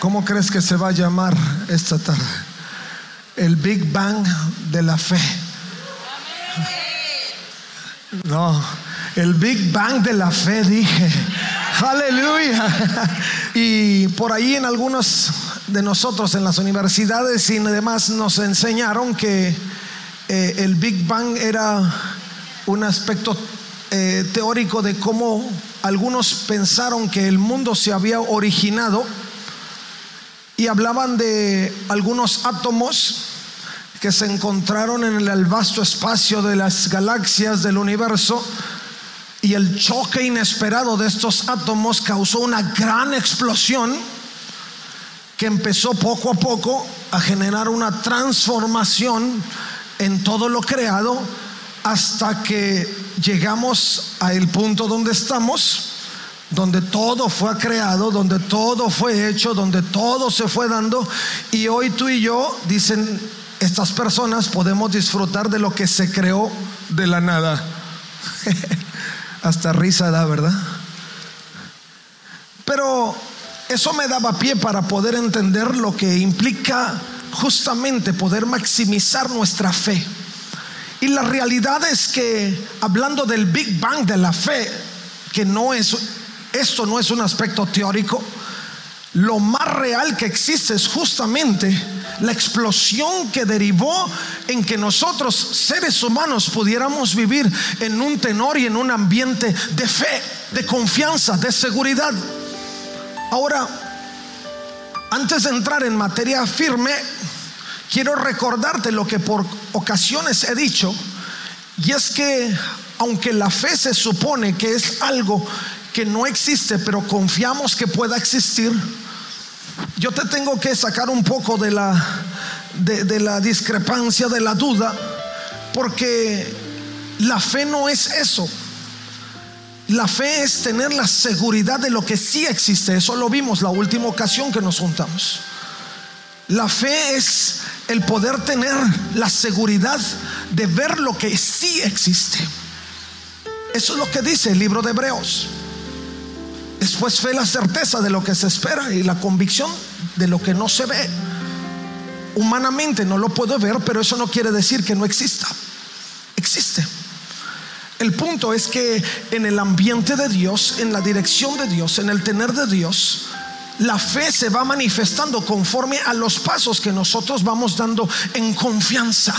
¿Cómo crees que se va a llamar esta tarde? El Big Bang de la fe. No, el Big Bang de la fe, dije. Aleluya. Y por ahí en algunos de nosotros en las universidades y demás nos enseñaron que eh, el Big Bang era un aspecto eh, teórico de cómo algunos pensaron que el mundo se había originado y hablaban de algunos átomos que se encontraron en el vasto espacio de las galaxias del universo y el choque inesperado de estos átomos causó una gran explosión que empezó poco a poco a generar una transformación en todo lo creado hasta que llegamos al punto donde estamos donde todo fue creado, donde todo fue hecho, donde todo se fue dando. Y hoy tú y yo, dicen estas personas, podemos disfrutar de lo que se creó de la nada. Hasta risa da, ¿verdad? Pero eso me daba pie para poder entender lo que implica justamente poder maximizar nuestra fe. Y la realidad es que, hablando del Big Bang de la fe, que no es esto no es un aspecto teórico. Lo más real que existe es justamente la explosión que derivó en que nosotros, seres humanos, pudiéramos vivir en un tenor y en un ambiente de fe, de confianza, de seguridad. Ahora, antes de entrar en materia firme, quiero recordarte lo que por ocasiones he dicho, y es que aunque la fe se supone que es algo que no existe, pero confiamos que pueda existir, yo te tengo que sacar un poco de la, de, la discrepancia, de la duda, porque la fe no es eso. La fe es tener la seguridad de lo que sí existe. Eso lo vimos la última ocasión que nos juntamos. La fe es el poder tener la seguridad de ver lo que sí existe. Eso es lo que dice el libro de Hebreos. Después fe la certeza de lo que se espera y la convicción de lo que no se ve. Humanamente no lo puedo ver, pero eso no quiere decir que no exista. Existe. El punto es que en el ambiente de Dios, en la dirección de Dios, en el tener de Dios, la fe se va manifestando conforme a los pasos que nosotros vamos dando en confianza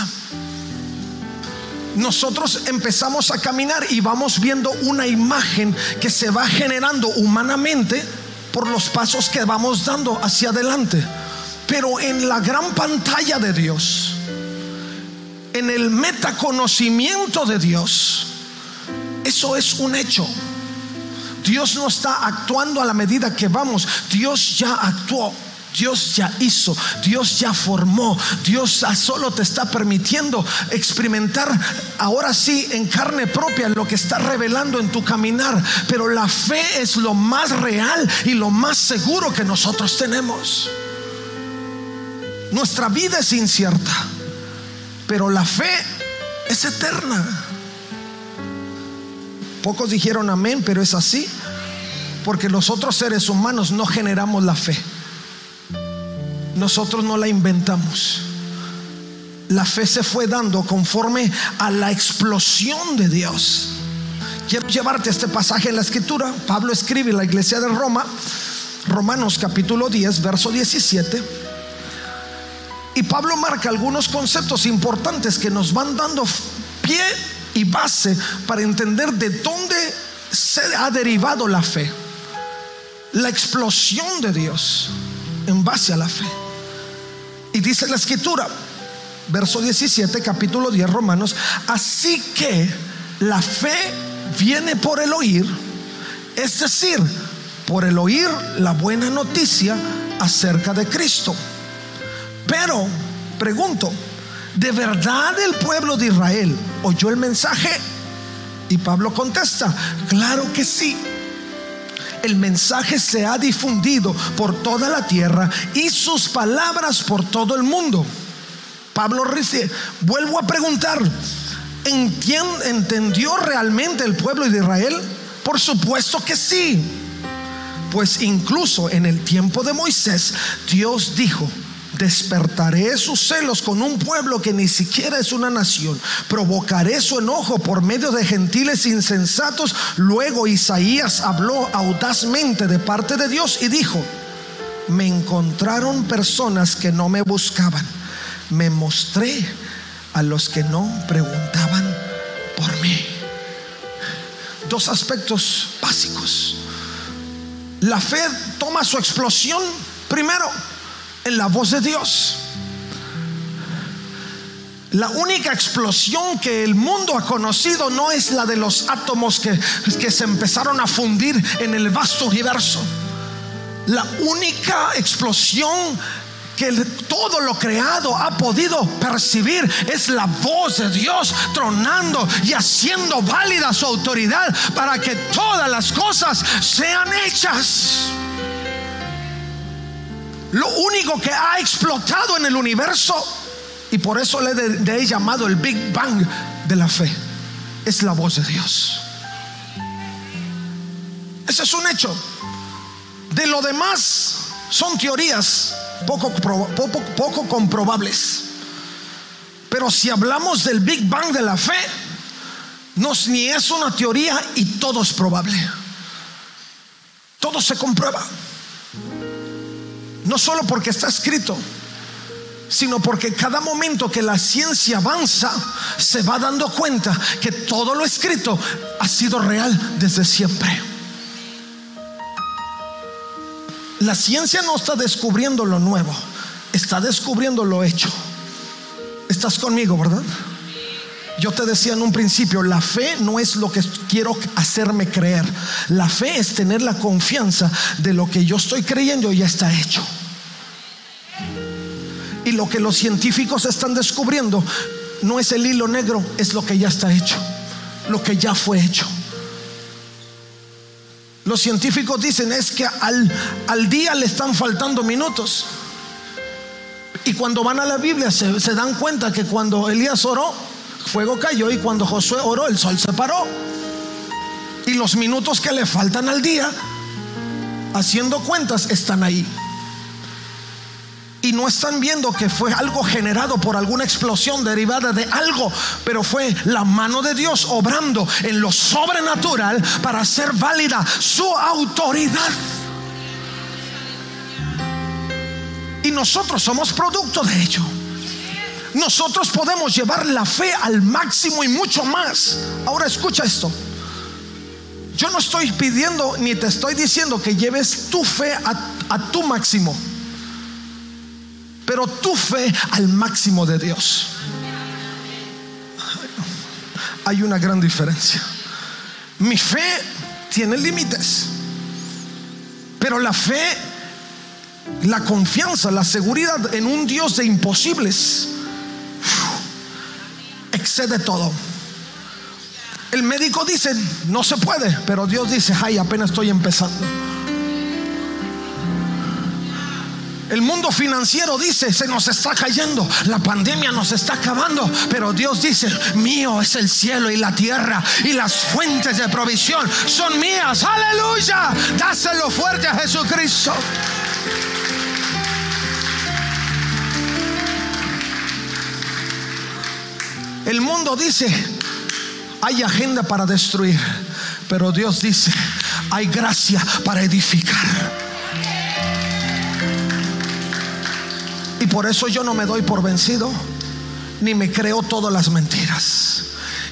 nosotros empezamos a caminar y vamos viendo una imagen que se va generando humanamente por los pasos que vamos dando hacia adelante. Pero en la gran pantalla de Dios, en el metaconocimiento de Dios, eso es un hecho. Dios no está actuando a la medida que vamos, Dios ya actuó. Dios ya hizo, Dios ya formó, Dios solo te está permitiendo experimentar ahora sí en carne propia lo que está revelando en tu caminar. Pero la fe es lo más real y lo más seguro que nosotros tenemos. Nuestra vida es incierta, pero la fe es eterna. Pocos dijeron amén, pero es así, porque los otros seres humanos no generamos la fe. Nosotros no la inventamos. La fe se fue dando conforme a la explosión de Dios. Quiero llevarte a este pasaje en la escritura. Pablo escribe en la iglesia de Roma, Romanos capítulo 10, verso 17. Y Pablo marca algunos conceptos importantes que nos van dando pie y base para entender de dónde se ha derivado la fe. La explosión de Dios en base a la fe. Y dice la escritura, verso 17, capítulo 10, Romanos, así que la fe viene por el oír, es decir, por el oír la buena noticia acerca de Cristo. Pero, pregunto, ¿de verdad el pueblo de Israel oyó el mensaje? Y Pablo contesta, claro que sí. El mensaje se ha difundido por toda la tierra y sus palabras por todo el mundo. Pablo dice, vuelvo a preguntar, ¿entendió realmente el pueblo de Israel? Por supuesto que sí. Pues incluso en el tiempo de Moisés, Dios dijo, despertaré sus celos con un pueblo que ni siquiera es una nación. Provocaré su enojo por medio de gentiles insensatos. Luego Isaías habló audazmente de parte de Dios y dijo, me encontraron personas que no me buscaban. Me mostré a los que no preguntaban por mí. Dos aspectos básicos. La fe toma su explosión primero en la voz de Dios. La única explosión que el mundo ha conocido no es la de los átomos que, que, se empezaron a fundir en el vasto universo. La única explosión que todo lo creado ha podido percibir es la voz de Dios tronando y haciendo válida su autoridad para que todas las cosas sean hechas. Lo único que ha explotado en el universo, y por eso le he llamado el Big Bang de la fe, es la voz de Dios. Ese es un hecho. De lo demás son teorías poco, comprobables. Pero si hablamos del Big Bang de la fe, no ni es una teoría y todo es probable. Todo se comprueba. No solo porque está escrito, sino porque cada momento que la ciencia avanza, se va dando cuenta que todo lo escrito ha sido real desde siempre. La ciencia no está descubriendo lo nuevo, está descubriendo lo hecho. Estás conmigo, ¿verdad? Yo te decía en un principio, la fe no es lo que quiero hacerme creer. La fe es tener la confianza de lo que yo estoy creyendo ya está hecho. Y lo que los científicos están descubriendo no es el hilo negro, es lo que ya está hecho, lo que ya fue hecho. Los científicos dicen es que al, al día le están faltando minutos. Y cuando van a la Biblia se, se dan cuenta que cuando Elías oró, fuego cayó y cuando Josué oró, el sol se paró. Y los minutos que le faltan al día, haciendo cuentas, están ahí. Y no están viendo que fue algo generado por alguna explosión derivada de algo, pero fue la mano de Dios obrando en lo sobrenatural para hacer válida su autoridad. Y nosotros somos producto de ello. Nosotros podemos llevar la fe al máximo y mucho más. Ahora escucha esto. Yo no estoy pidiendo ni te estoy diciendo que lleves tu fe a, tu máximo, pero tu fe al máximo de Dios. Hay una gran diferencia. Mi fe tiene límites, pero la fe, la confianza, la seguridad en un Dios de imposibles excede todo. El médico dice, no se puede, pero Dios dice, ay, apenas estoy empezando. El mundo financiero dice, se nos está cayendo, la pandemia nos está acabando, pero Dios dice, mío es el cielo y la tierra y las fuentes de provisión son mías. Aleluya, dáselo fuerte a Jesucristo. El mundo dice, hay agenda para destruir, pero Dios dice, hay gracia para edificar. Y por eso yo no me doy por vencido, ni me creo todas las mentiras,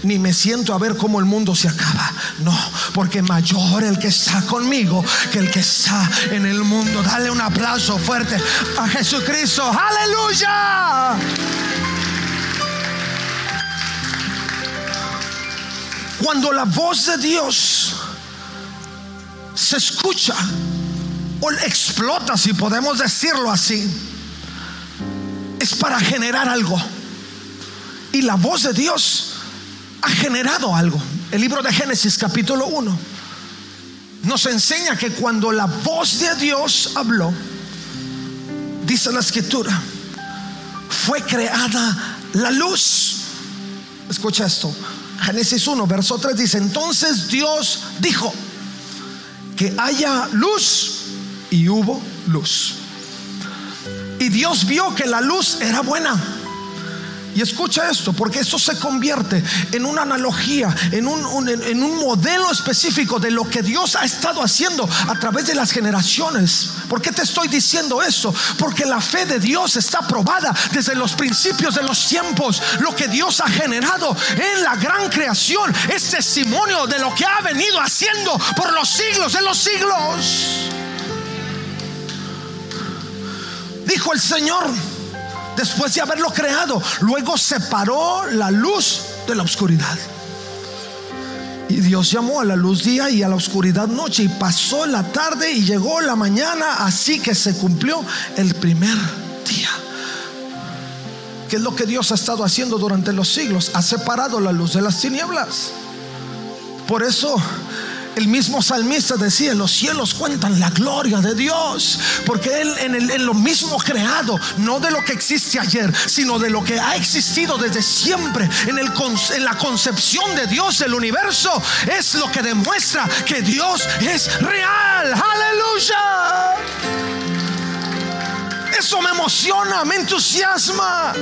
ni me siento a ver cómo el mundo se acaba. No, porque mayor el que está conmigo que el que está en el mundo. Dale un aplauso fuerte a Jesucristo. Aleluya. Cuando la voz de Dios se escucha o explota, si podemos decirlo así, es para generar algo. Y la voz de Dios ha generado algo. El libro de Génesis capítulo 1 nos enseña que cuando la voz de Dios habló, dice la escritura, fue creada la luz. Escucha esto. Génesis 1, verso 3 dice, entonces Dios dijo que haya luz y hubo luz. Y Dios vio que la luz era buena. Y escucha esto, porque esto se convierte en una analogía, en un, en un, modelo específico de lo que Dios ha estado haciendo a través de las generaciones. ¿Por qué te estoy diciendo esto? Porque la fe de Dios está probada desde los principios de los tiempos. Lo que Dios ha generado en la gran creación es testimonio de lo que ha venido haciendo por los siglos de los siglos. Dijo el Señor después de haberlo creado. Luego separó la luz de la oscuridad. Y Dios llamó a la luz día y a la oscuridad noche. Y pasó la tarde y llegó la mañana. Así que se cumplió el primer día. ¿Qué es lo que Dios ha estado haciendo durante los siglos? Ha separado la luz de las tinieblas. Por eso el mismo salmista decía, los cielos cuentan la gloria de Dios, porque Él en, lo mismo creado, no de lo que existe ayer, sino de lo que ha existido desde siempre, en, el, en la concepción de Dios del universo, es lo que demuestra que Dios es real. Aleluya. Eso me emociona, me entusiasma.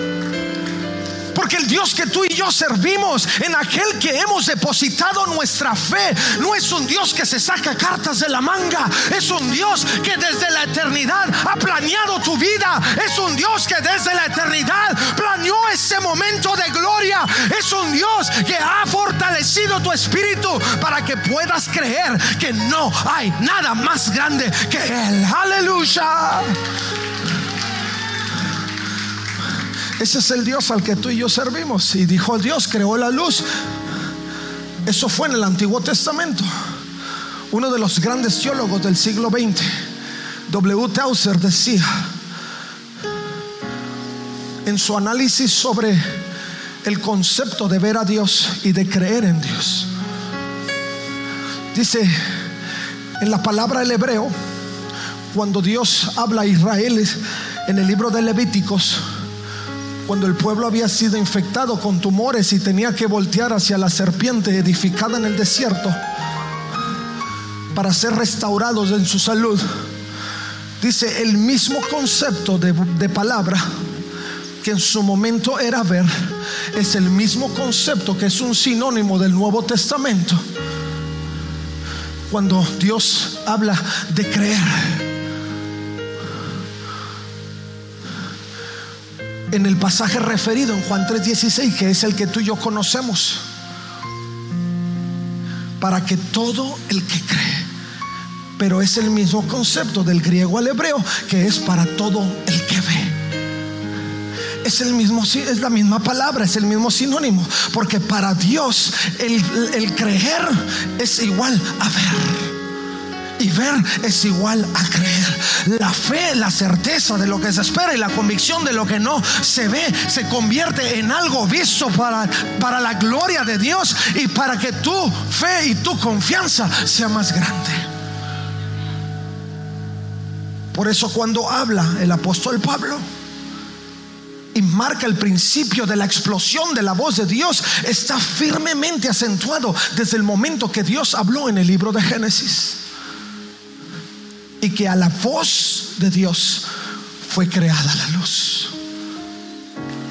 Porque el Dios que tú y yo servimos, en aquel que hemos depositado nuestra fe, no es un Dios que se saca cartas de la manga. Es un Dios que desde la eternidad ha planeado tu vida. Es un Dios que desde la eternidad planeó ese momento de gloria. Es un Dios que ha fortalecido tu espíritu para que puedas creer que no hay nada más grande que Él. Aleluya. Ese es el Dios al que tú y yo servimos. Y dijo Dios, creó la luz. Eso fue en el Antiguo Testamento. Uno de los grandes teólogos del siglo XX, W. Tauser, decía en su análisis sobre el concepto de ver a Dios y de creer en Dios. Dice, en la palabra del hebreo, cuando Dios habla a Israel en el libro de Levíticos, cuando el pueblo había sido infectado con tumores y tenía que voltear hacia la serpiente edificada en el desierto para ser restaurados en su salud. Dice el mismo concepto de, palabra que en su momento era ver, es el mismo concepto que es un sinónimo del Nuevo Testamento. Cuando Dios habla de creer en el pasaje referido en Juan 3:16, que es el que tú y yo conocemos, para que todo el que cree, pero es el mismo concepto del griego al hebreo, que es para todo el que ve. Es, el mismo, es la misma palabra, es el mismo sinónimo, porque para Dios el, el creer es igual a ver. Y ver es igual a creer. La fe, la certeza de lo que se espera y la convicción de lo que no se ve se convierte en algo visto para, para la gloria de Dios y para que tu fe y tu confianza sea más grande. Por eso cuando habla el apóstol Pablo y marca el principio de la explosión de la voz de Dios, está firmemente acentuado desde el momento que Dios habló en el libro de Génesis y que a la voz de Dios fue creada la luz.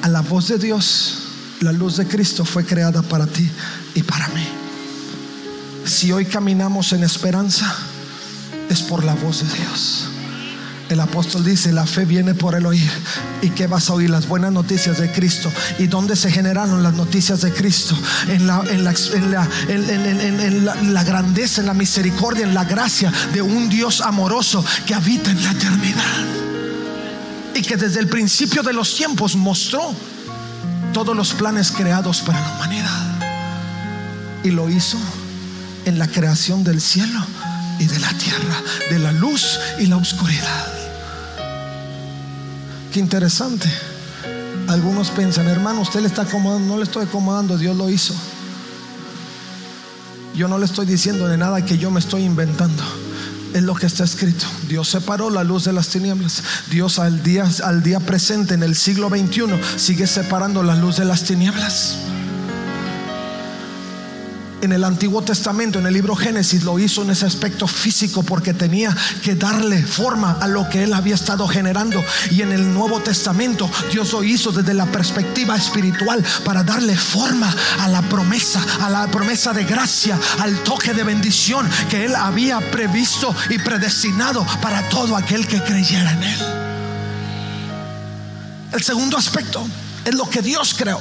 A la voz de Dios, la luz de Cristo fue creada para ti y para mí. Si hoy caminamos en esperanza, es por la voz de Dios. El apóstol dice, la fe viene por el oír. ¿Y que vas a oír? Las buenas noticias de Cristo. ¿Y dónde se generaron las noticias de Cristo? En la, en la, en la grandeza, en la misericordia, en la gracia de un Dios amoroso que habita en la eternidad. Y que desde el principio de los tiempos mostró todos los planes creados para la humanidad. Y lo hizo en la creación del cielo y de la tierra, de la luz y la oscuridad. Qué interesante Algunos piensan, hermano, usted le está acomodando, no le estoy acomodando, Dios lo hizo. Yo no le estoy diciendo de nada que yo me estoy inventando. Es lo que está escrito. Dios separó la luz de las tinieblas. Dios al día, al día presente en el siglo XXI sigue separando la luz de las tinieblas en el Antiguo Testamento, en el libro Génesis, lo hizo en ese aspecto físico porque tenía que darle forma a lo que él había estado generando. Y en el Nuevo Testamento, Dios lo hizo desde la perspectiva espiritual para darle forma a la promesa, a la promesa de gracia, al toque de bendición que él había previsto y predestinado para todo aquel que creyera en él. El segundo aspecto es lo que Dios creó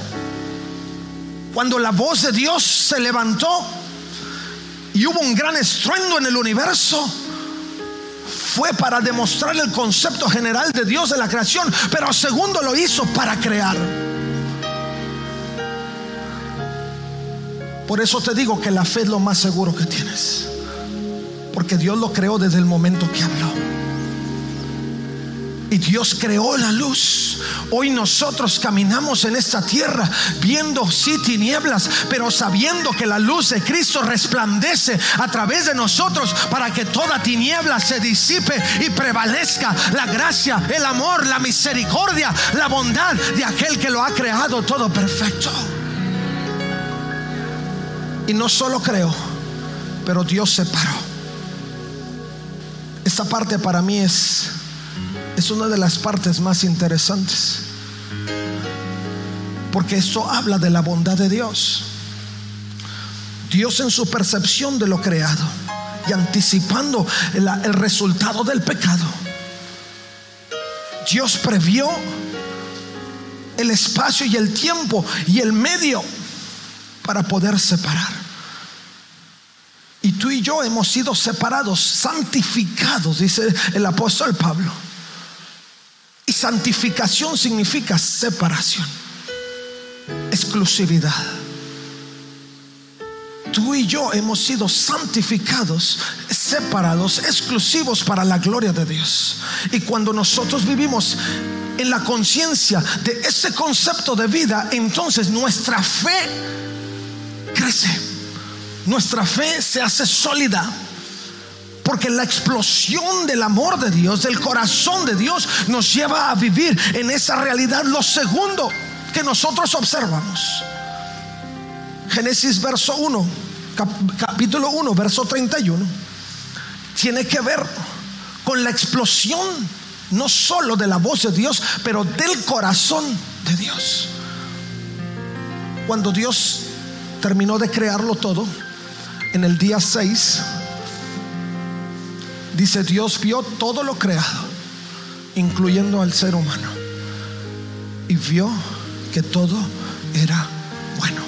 cuando la voz de Dios se levantó y hubo un gran estruendo en el universo, fue para demostrar el concepto general de Dios de la creación, pero segundo lo hizo para crear. Por eso te digo que la fe es lo más seguro que tienes, porque Dios lo creó desde el momento que habló. Y Dios creó la luz. Hoy nosotros caminamos en esta tierra viendo sí tinieblas, pero sabiendo que la luz de Cristo resplandece a través de nosotros para que toda tiniebla se disipe y prevalezca la gracia, el amor, la misericordia, la bondad de aquel que lo ha creado todo perfecto. Y no solo creo, pero Dios separó. Esta parte para mí es es una de las partes más interesantes. Porque esto habla de la bondad de Dios. Dios en su percepción de lo creado y anticipando el, resultado del pecado. Dios previó el espacio y el tiempo y el medio para poder separar. Y tú y yo hemos sido separados, santificados, dice el apóstol Pablo santificación significa separación, exclusividad. Tú y yo hemos sido santificados, separados, exclusivos para la gloria de Dios. Y cuando nosotros vivimos en la conciencia de ese concepto de vida, entonces nuestra fe crece. Nuestra fe se hace sólida porque la explosión del amor de Dios, del corazón de Dios, nos lleva a vivir en esa realidad lo segundo que nosotros observamos. Génesis verso 1, capítulo 1, verso 31, tiene que ver con la explosión no solo de la voz de Dios, pero del corazón de Dios. Cuando Dios terminó de crearlo todo, en el día 6, Dice, Dios vio todo lo creado, incluyendo al ser humano, y vio que todo era bueno.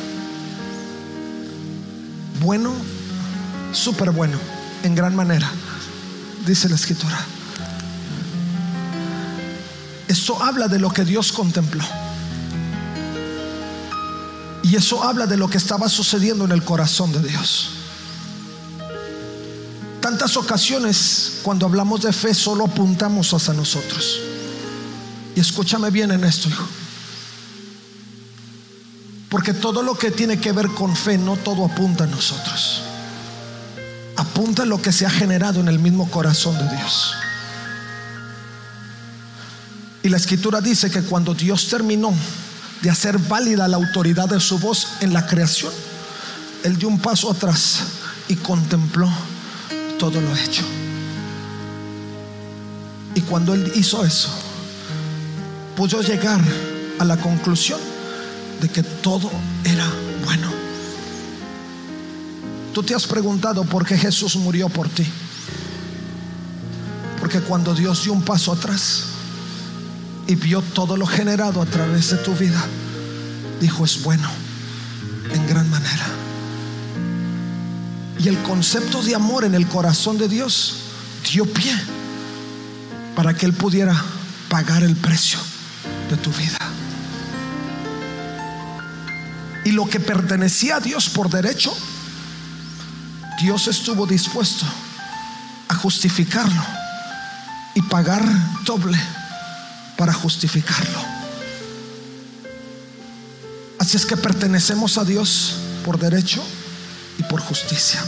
Bueno, súper bueno, en gran manera, dice la escritura. Esto habla de lo que Dios contempló. Y eso habla de lo que estaba sucediendo en el corazón de Dios tantas ocasiones cuando hablamos de fe solo apuntamos hacia nosotros. Y escúchame bien en esto, hijo. Porque todo lo que tiene que ver con fe, no todo apunta a nosotros. Apunta a lo que se ha generado en el mismo corazón de Dios. Y la escritura dice que cuando Dios terminó de hacer válida la autoridad de su voz en la creación, Él dio un paso atrás y contempló todo lo hecho. Y cuando él hizo eso, pudo llegar a la conclusión de que todo era bueno. Tú te has preguntado por qué Jesús murió por ti. Porque cuando Dios dio un paso atrás y vio todo lo generado a través de tu vida, dijo es bueno en gran manera. Y el concepto de amor en el corazón de Dios dio pie para que Él pudiera pagar el precio de tu vida. Y lo que pertenecía a Dios por derecho, Dios estuvo dispuesto a justificarlo y pagar doble para justificarlo. Así es que pertenecemos a Dios por derecho y por justicia.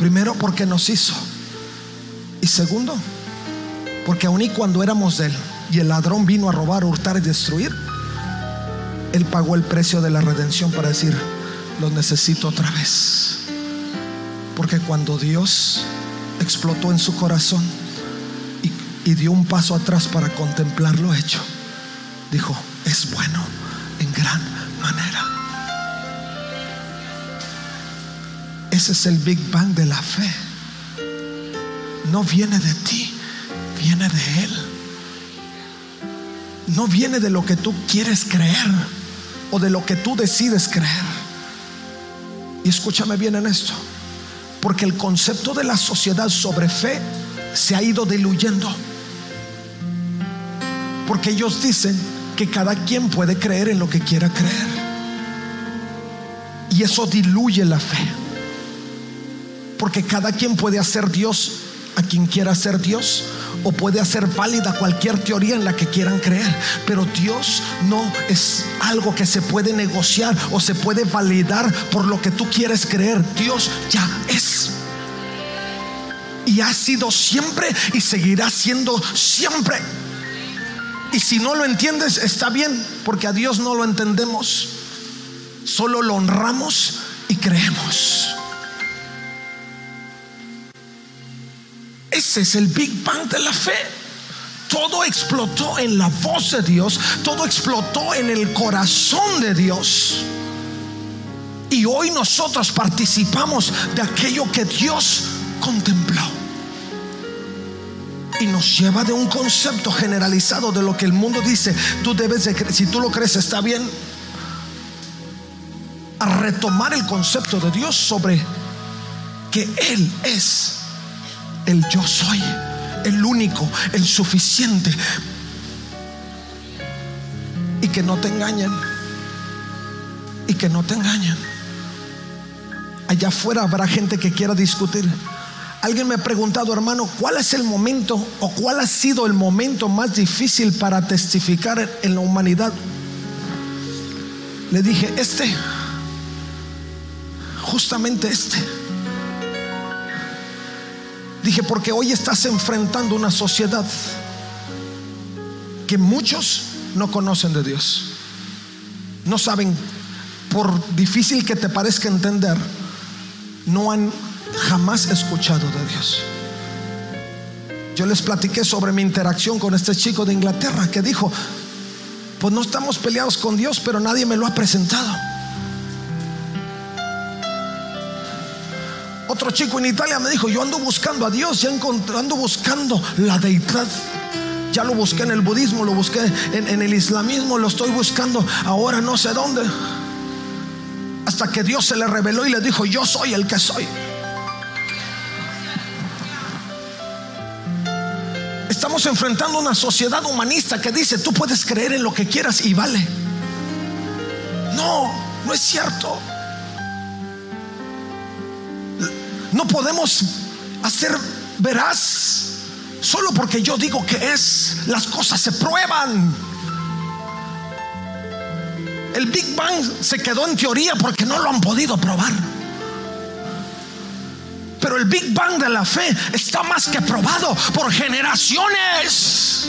Primero porque nos hizo. Y segundo, porque aun y cuando éramos de Él y el ladrón vino a robar, hurtar y destruir, Él pagó el precio de la redención para decir, lo necesito otra vez. Porque cuando Dios explotó en su corazón y, y dio un paso atrás para contemplar lo hecho, dijo, es bueno en gran manera. Ese es el Big Bang de la fe. No viene de ti, viene de Él. No viene de lo que tú quieres creer o de lo que tú decides creer. Y escúchame bien en esto, porque el concepto de la sociedad sobre fe se ha ido diluyendo. Porque ellos dicen que cada quien puede creer en lo que quiera creer. Y eso diluye la fe. Porque cada quien puede hacer Dios a quien quiera ser Dios o puede hacer válida cualquier teoría en la que quieran creer. Pero Dios no es algo que se puede negociar o se puede validar por lo que tú quieres creer. Dios ya es. Y ha sido siempre y seguirá siendo siempre. Y si no lo entiendes, está bien, porque a Dios no lo entendemos. Solo lo honramos y creemos. Es el Big Bang de la fe. Todo explotó en la voz de Dios, todo explotó en el corazón de Dios. Y hoy nosotros participamos de aquello que Dios contempló. Y nos lleva de un concepto generalizado de lo que el mundo dice, tú debes de si tú lo crees está bien, a retomar el concepto de Dios sobre que Él es el yo soy, el único, el suficiente. Y que no te engañen. Y que no te engañen. Allá afuera habrá gente que quiera discutir. Alguien me ha preguntado, hermano, ¿cuál es el momento o cuál ha sido el momento más difícil para testificar en la humanidad? Le dije, este, justamente este. Dije, porque hoy estás enfrentando una sociedad que muchos no conocen de Dios. No saben, por difícil que te parezca entender, no han jamás escuchado de Dios. Yo les platiqué sobre mi interacción con este chico de Inglaterra que dijo, pues no estamos peleados con Dios, pero nadie me lo ha presentado. Otro chico en Italia me dijo, yo ando buscando a Dios, ya ando buscando la deidad. Ya lo busqué en el budismo, lo busqué en, en el islamismo, lo estoy buscando ahora no sé dónde. Hasta que Dios se le reveló y le dijo, yo soy el que soy. Estamos enfrentando una sociedad humanista que dice, tú puedes creer en lo que quieras y vale. No, no es cierto. No podemos hacer veraz solo porque yo digo que es. Las cosas se prueban. El Big Bang se quedó en teoría porque no lo han podido probar. Pero el Big Bang de la fe está más que probado por generaciones.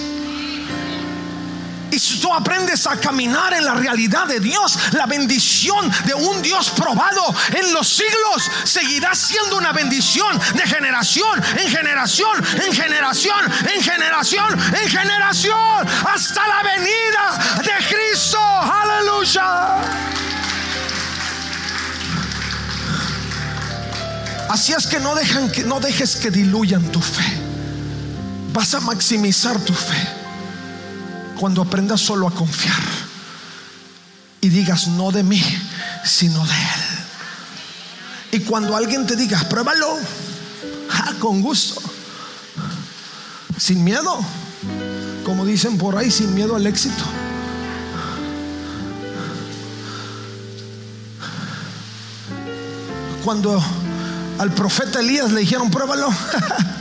Y si tú aprendes a caminar en la realidad de Dios, la bendición de un Dios probado en los siglos seguirá siendo una bendición de generación en generación, en generación, en generación, en generación, hasta la venida de Cristo. Aleluya. Así es que no, que no dejes que diluyan tu fe. Vas a maximizar tu fe cuando aprendas solo a confiar y digas no de mí, sino de Él. Y cuando alguien te diga, pruébalo, con gusto, sin miedo, como dicen por ahí, sin miedo al éxito. Cuando al profeta Elías le dijeron, pruébalo.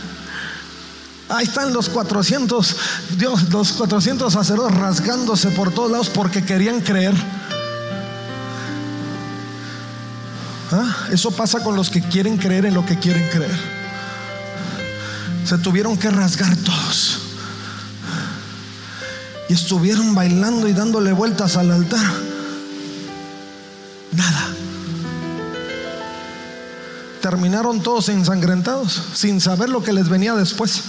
Ahí están los 400, Dios, los 400 sacerdotes rasgándose por todos lados porque querían creer. ¿Ah? Eso pasa con los que quieren creer en lo que quieren creer. Se tuvieron que rasgar todos. Y estuvieron bailando y dándole vueltas al altar. Nada. Terminaron todos ensangrentados, sin saber lo que les venía después.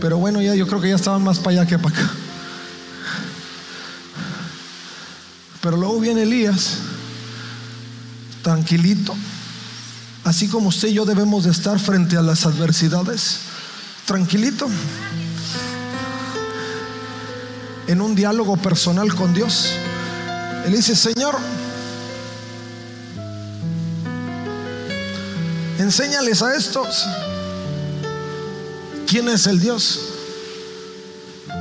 Pero bueno, ya yo creo que ya estaban más para allá que para acá. Pero luego viene Elías, tranquilito, así como usted y yo debemos de estar frente a las adversidades, tranquilito, en un diálogo personal con Dios. Él dice, Señor, enséñales a estos quién es el Dios.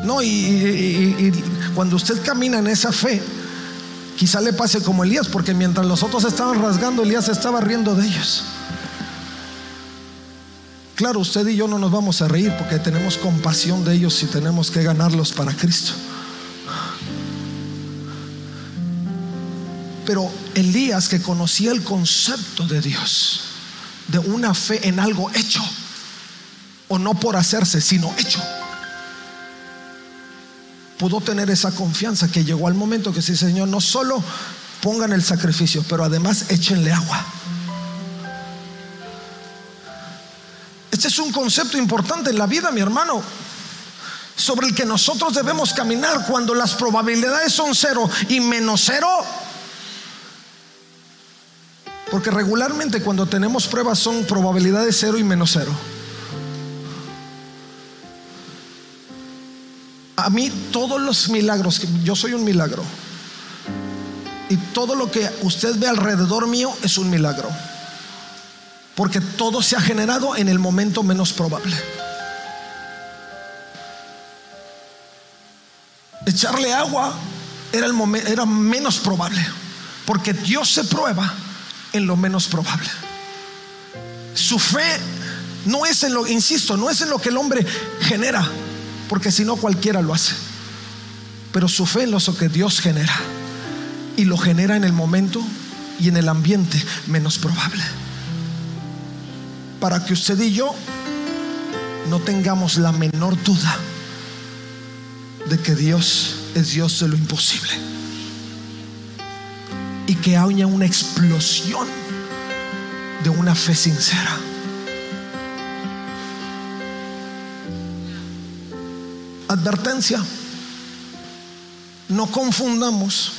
No, y, y, cuando usted camina en esa fe, quizá le pase como Elías, porque mientras los otros estaban rasgando, Elías estaba riendo de ellos. Claro, usted y yo no nos vamos a reír porque tenemos compasión de ellos y tenemos que ganarlos para Cristo. Pero Elías que conocía el concepto de Dios, de una fe en algo hecho, o no por hacerse, sino hecho, pudo tener esa confianza que llegó al momento que sí, Señor, no solo pongan el sacrificio, pero además échenle agua. Este es un concepto importante en la vida, mi hermano, sobre el que nosotros debemos caminar cuando las probabilidades son cero y menos cero porque regularmente cuando tenemos pruebas son probabilidades cero y menos cero. A mí todos los milagros, yo soy un milagro. Y todo lo que usted ve alrededor mío es un milagro. Porque todo se ha generado en el momento menos probable. Echarle agua era, el era menos probable. Porque Dios se prueba en lo menos probable. Su fe no es en lo, insisto, no es en lo que el hombre genera, porque si no cualquiera lo hace. Pero su fe en lo que Dios genera. Y lo genera en el momento y en el ambiente menos probable. Para que usted y yo no tengamos la menor duda de que Dios es Dios de lo imposible y que haya una explosión de una fe sincera. Advertencia, no confundamos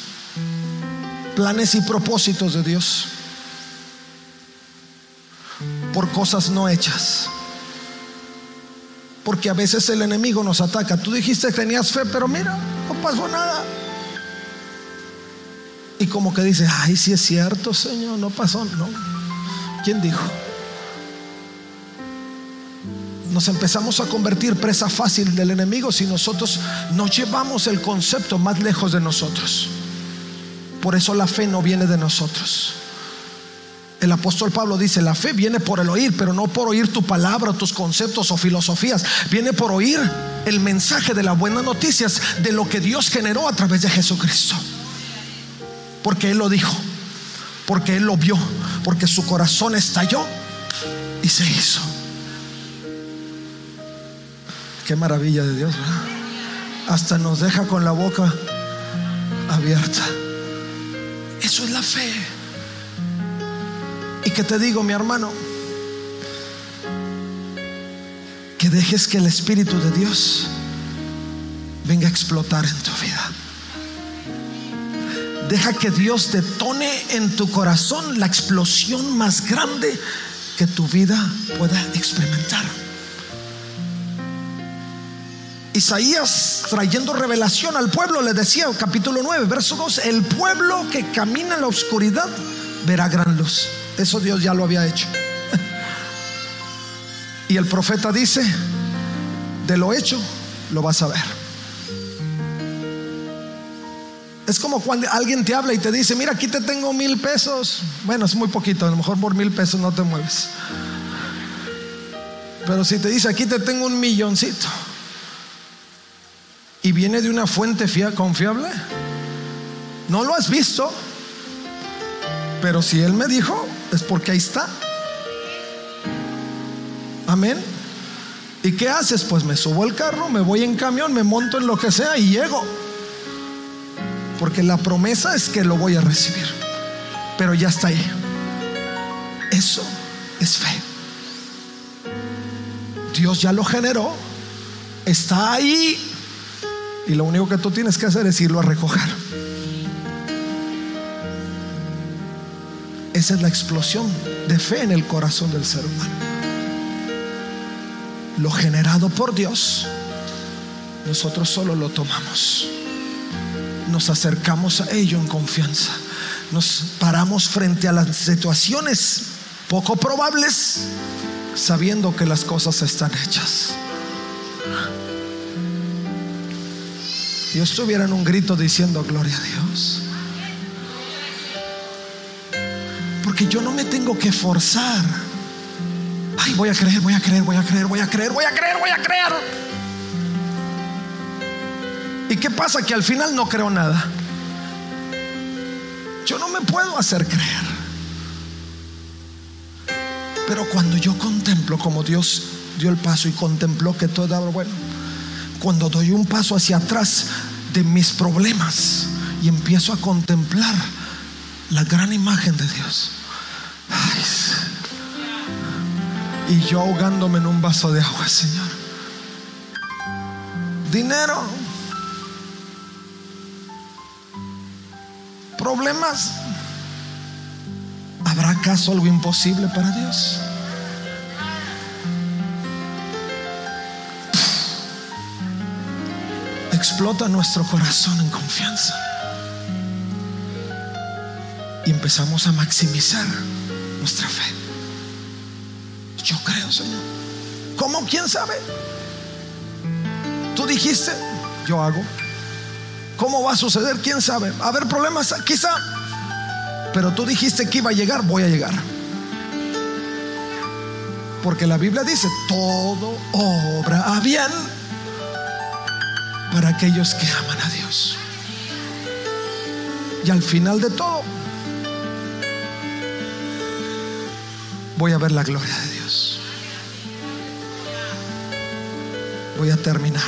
planes y propósitos de Dios por cosas no hechas. Porque a veces el enemigo nos ataca. Tú dijiste que tenías fe, pero mira, no pasó nada. Y como que dice, ay, si es cierto, Señor, no pasó. No. ¿Quién dijo? Nos empezamos a convertir presa fácil del enemigo si nosotros no llevamos el concepto más lejos de nosotros. Por eso la fe no viene de nosotros. El apóstol Pablo dice, la fe viene por el oír, pero no por oír tu palabra, tus conceptos o filosofías. Viene por oír el mensaje de las buenas noticias de lo que Dios generó a través de Jesucristo. Porque Él lo dijo, porque Él lo vio, porque su corazón estalló y se hizo. Qué maravilla de Dios, Hasta nos deja con la boca abierta. Eso es la fe. Y que te digo, mi hermano, que dejes que el Espíritu de Dios venga a explotar en tu vida. Deja que Dios detone en tu corazón la explosión más grande que tu vida pueda experimentar. Isaías trayendo revelación al pueblo le decía, capítulo 9, verso 2, el pueblo que camina en la oscuridad verá gran luz. Eso Dios ya lo había hecho. y el profeta dice, de lo hecho lo vas a ver. Es como cuando alguien te habla y te dice, mira, aquí te tengo mil pesos. Bueno, es muy poquito, a lo mejor por mil pesos no te mueves. Pero si te dice, aquí te tengo un milloncito. Y viene de una fuente confiable. ¿No lo has visto? Pero si Él me dijo, es porque ahí está. Amén. ¿Y qué haces? Pues me subo al carro, me voy en camión, me monto en lo que sea y llego. Porque la promesa es que lo voy a recibir. Pero ya está ahí. Eso es fe. Dios ya lo generó. Está ahí. Y lo único que tú tienes que hacer es irlo a recoger. Esa es la explosión de fe en el corazón del ser humano. Lo generado por Dios, nosotros solo lo tomamos. Nos acercamos a ello en confianza. Nos paramos frente a las situaciones poco probables, sabiendo que las cosas están hechas. Yo estuviera en un grito diciendo gloria a Dios. Porque yo no me tengo que forzar. Ay, voy a creer, voy a creer, voy a creer, voy a creer, voy a creer, voy a creer. ¿Y qué pasa? Que al final no creo nada. Yo no me puedo hacer creer. Pero cuando yo contemplo como Dios dio el paso y contempló que todo era bueno, cuando doy un paso hacia atrás de mis problemas y empiezo a contemplar la gran imagen de Dios. y yo ahogándome en un vaso de agua, Señor. Dinero. Problemas. ¿Habrá acaso algo imposible para Dios? Explota nuestro corazón en confianza. Y empezamos a maximizar nuestra fe. Yo creo, Señor. ¿Cómo? ¿Quién sabe? Tú dijiste, yo hago. ¿Cómo va a suceder? ¿Quién sabe? A haber problemas, quizá. Pero tú dijiste que iba a llegar, voy a llegar. Porque la Biblia dice, todo obra a bien para aquellos que aman a Dios. Y al final de todo, voy a ver la gloria de Dios. Voy a terminar.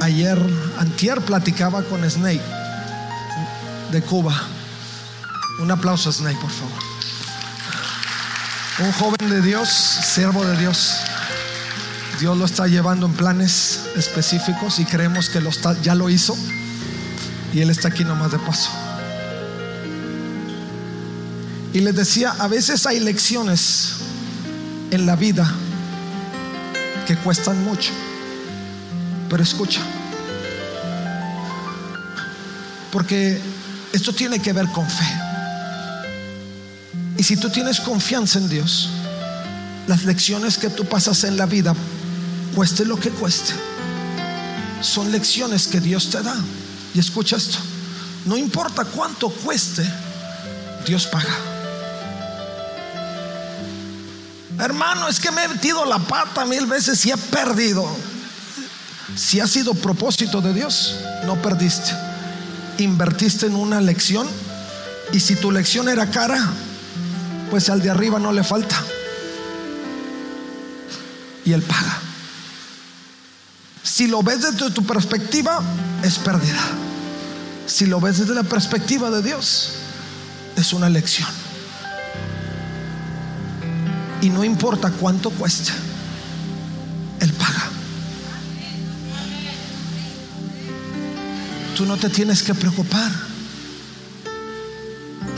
Ayer, antier platicaba con Snake de Cuba. Un aplauso a Snake, por favor. Un joven de Dios, siervo de Dios. Dios lo está llevando en planes específicos y creemos que ya lo hizo. Y Él está aquí nomás de paso. Y les decía, a veces hay lecciones en la vida que cuestan mucho. Pero escucha, porque esto tiene que ver con fe. Y si tú tienes confianza en Dios, las lecciones que tú pasas en la vida, cueste lo que cueste, son lecciones que Dios te da. Y escucha esto, no importa cuánto cueste, Dios paga. Hermano, es que me he metido la pata mil veces y he perdido. Si ha sido propósito de Dios, no perdiste. Invertiste en una lección y si tu lección era cara, pues al de arriba no le falta. Y Él paga. Si lo ves desde tu perspectiva, es pérdida. Si lo ves desde la perspectiva de Dios, es una lección. Y no importa cuánto cueste, Él paga. Tú no te tienes que preocupar.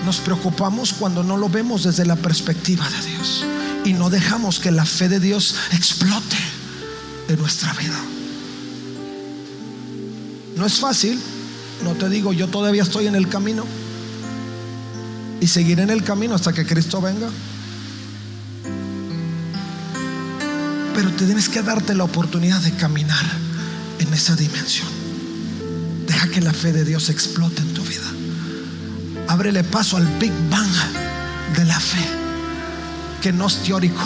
Nos preocupamos cuando no lo vemos desde la perspectiva de Dios y no dejamos que la fe de Dios explote en nuestra vida. No es fácil, no te digo, yo todavía estoy en el camino y seguiré en el camino hasta que Cristo venga. Pero te tienes que darte la oportunidad de caminar en esa dimensión. Deja que la fe de Dios explote en tu vida. Ábrele paso al Big Bang de la fe, que no es teórico,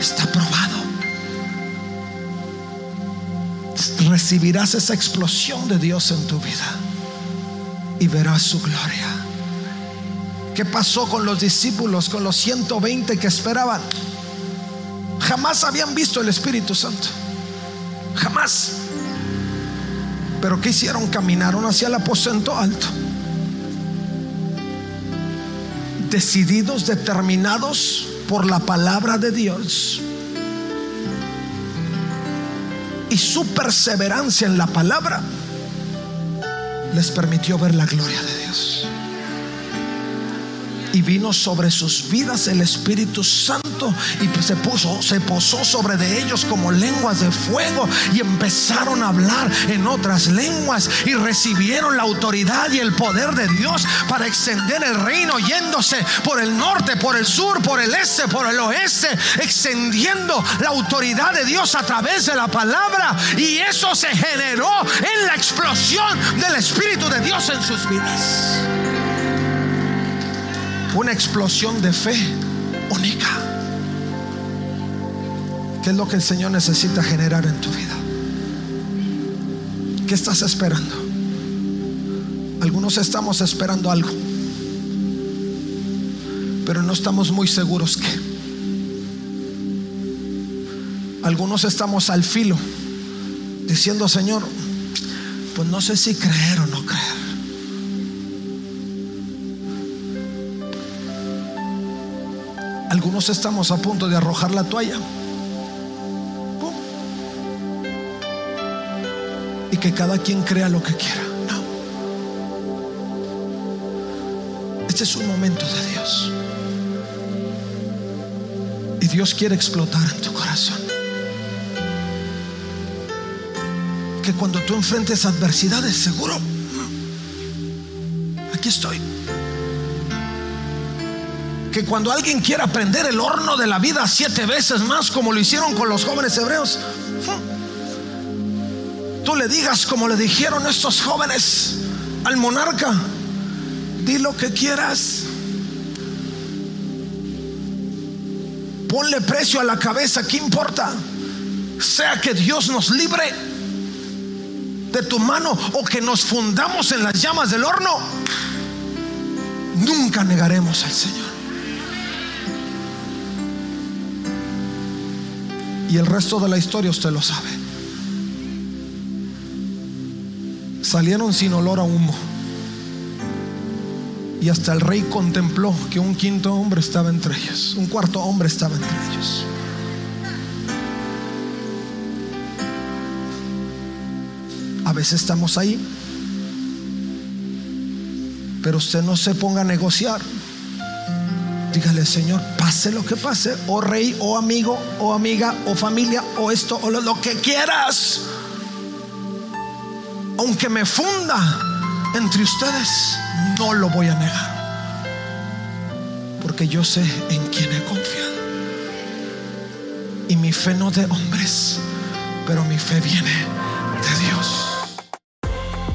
está probado. Recibirás esa explosión de Dios en tu vida y verás su gloria ¿Qué pasó con los discípulos, con los 120 que esperaban? Jamás habían visto el Espíritu Santo. Jamás. Pero ¿qué hicieron? Caminaron hacia el aposento alto. Decididos, determinados por la palabra de Dios. Y su perseverancia en la palabra les permitió ver la gloria de Dios. Y vino sobre sus vidas el Espíritu Santo y se puso, se posó sobre de ellos como lenguas de fuego y empezaron a hablar en otras lenguas y recibieron la autoridad y el poder de Dios para extender el reino yéndose por el norte, por el sur, por el este, por el oeste, extendiendo la autoridad de Dios a través de la palabra y eso se generó en la explosión del Espíritu de Dios en sus vidas una explosión de fe única. ¿Qué es lo que el Señor necesita generar en tu vida? ¿Qué estás esperando? Algunos estamos esperando algo, pero no estamos muy seguros que. Algunos estamos al filo, diciendo, Señor, pues no sé si creer o no creer. Algunos estamos a punto de arrojar la toalla. Y que cada quien crea lo que quiera. No. Este es un momento de Dios. Y Dios quiere explotar en tu corazón. Que cuando tú enfrentes adversidades, seguro, aquí estoy que cuando alguien quiera prender el horno de la vida siete veces más, como lo hicieron con los jóvenes hebreos, le digas como le dijeron estos jóvenes al monarca, di lo que quieras. Ponle precio a la cabeza, ¿qué importa? Sea que Dios nos libre de tu mano o que nos fundamos en las llamas del horno, nunca negaremos al Señor. Y el resto de la historia usted lo sabe. Salieron sin olor a humo. Y hasta el rey contempló que un quinto hombre estaba entre ellos. Un cuarto hombre estaba entre ellos. A veces estamos ahí. Pero usted no se ponga a negociar. Dígale, Señor, pase lo que pase, o rey, o amigo, o amiga, o familia, o esto, o lo, que quieras. Aunque me funda entre ustedes, no lo voy a negar. Porque yo sé en quién he confiado. Y mi fe no de hombres, pero mi fe viene de Dios.